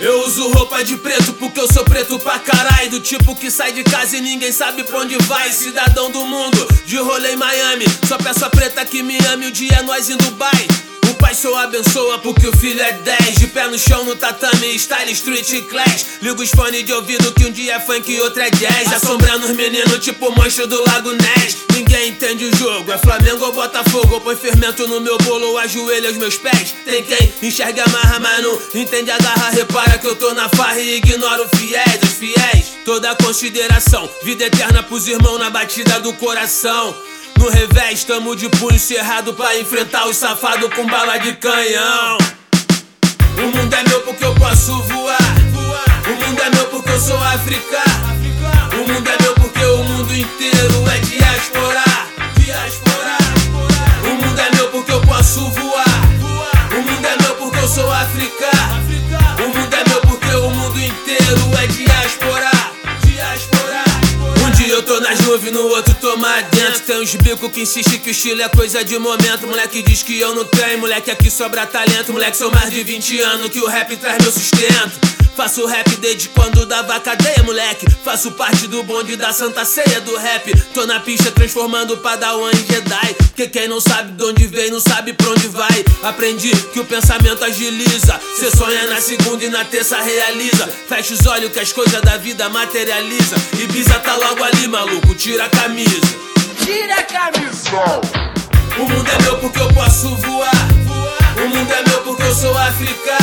Eu uso roupa de preto porque eu sou preto pra caralho. Do tipo que sai de casa e ninguém sabe pra onde vai. Cidadão do mundo, de rolê em Miami. Só peço a preta que me ame, o dia é nós em Dubai. O pai só abençoa porque o filho é 10 De pé no chão no tatame, style street clash. Liga os fones de ouvido que um dia é funk e outro é jazz. Assombrando os meninos tipo monstro do Lago Ness. Ninguém entende o jogo, é Flamengo ou Botafogo. Põe fermento no meu bolo, ajoelha os meus pés. Tem quem enxerga amarra, mas não entende a garra. Repara que eu tô na farra e ignoro fiéis, os fiéis. Toda consideração, vida eterna pros irmãos na batida do coração no revés, tamo de punho cerrado pra enfrentar os safados com bala de canhão. O mundo é meu porque eu posso voar. O mundo é meu porque eu sou africano. O mundo é meu porque o mundo inteiro é diáspora. O mundo é meu porque eu posso voar. O mundo é meu porque eu sou africano. O mundo é meu porque o mundo inteiro é diáspora. Nuvens, no outro tô mais dentro. Tem uns bicos que insiste que o estilo é coisa de momento. Moleque diz que eu não tenho, moleque aqui sobra talento. Moleque, sou mais de 20 anos que o rap traz meu sustento. Faço rap desde quando dava cadeia, moleque. Faço parte do bonde da santa ceia do rap. Tô na pista transformando Padawan em Jedi. Que quem não sabe de onde vem, não sabe pra onde vai. Aprendi que o pensamento agiliza. Cê sonha na segunda e na terça realiza. Fecha os olhos que as coisas da vida materializa. Ibiza tá logo ali, maluco, tira a camisa. Tira a camisa! O mundo é meu porque eu posso voar. O mundo é meu porque eu sou africano.